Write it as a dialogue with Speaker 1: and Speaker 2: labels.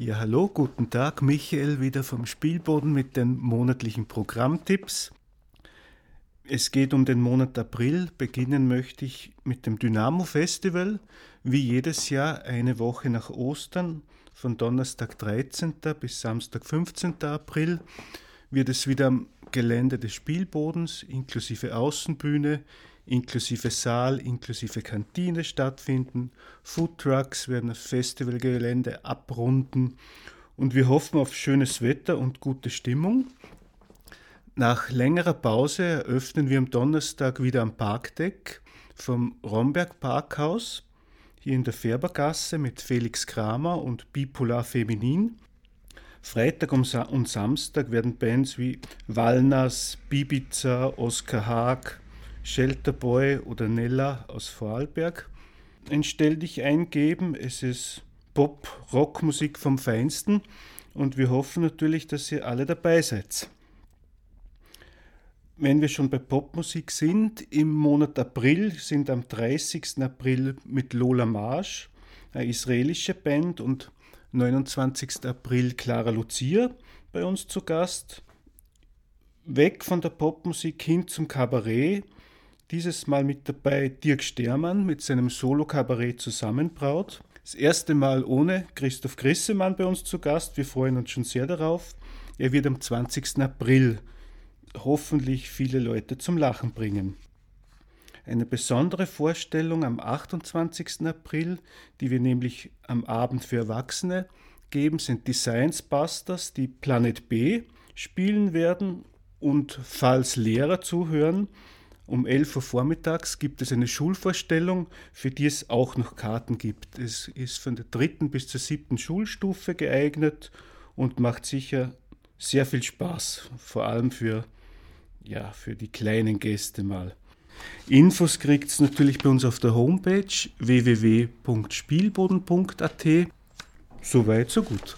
Speaker 1: Ja, hallo, guten Tag. Michael wieder vom Spielboden mit den monatlichen Programmtipps. Es geht um den Monat April. Beginnen möchte ich mit dem Dynamo Festival. Wie jedes Jahr eine Woche nach Ostern, von Donnerstag 13. bis Samstag 15. April, wird es wieder am Gelände des Spielbodens inklusive Außenbühne inklusive Saal, inklusive Kantine stattfinden. Foodtrucks werden das Festivalgelände abrunden und wir hoffen auf schönes Wetter und gute Stimmung. Nach längerer Pause eröffnen wir am Donnerstag wieder am Parkdeck vom Romberg Parkhaus hier in der Färbergasse mit Felix Kramer und Bipolar Feminin. Freitag und Samstag werden Bands wie Walnas, Bibiza, Oskar Haag, Shelterboy oder Nella aus Vorarlberg ein Stell dich eingeben. Es ist Pop-Rock-Musik vom Feinsten und wir hoffen natürlich, dass ihr alle dabei seid. Wenn wir schon bei Popmusik sind, im Monat April sind am 30. April mit Lola Marsch, eine israelische Band, und 29. April Clara Lucia bei uns zu Gast. Weg von der Popmusik hin zum Kabarett dieses Mal mit dabei Dirk Stermann mit seinem Solo-Kabarett Zusammenbraut. Das erste Mal ohne Christoph Grissemann bei uns zu Gast. Wir freuen uns schon sehr darauf. Er wird am 20. April hoffentlich viele Leute zum Lachen bringen. Eine besondere Vorstellung am 28. April, die wir nämlich am Abend für Erwachsene geben, sind die Science Busters, die Planet B spielen werden. Und falls Lehrer zuhören, um 11 Uhr vormittags gibt es eine Schulvorstellung, für die es auch noch Karten gibt. Es ist von der dritten bis zur siebten Schulstufe geeignet und macht sicher sehr viel Spaß, vor allem für, ja, für die kleinen Gäste mal. Infos kriegt es natürlich bei uns auf der Homepage www.spielboden.at. Soweit, so gut.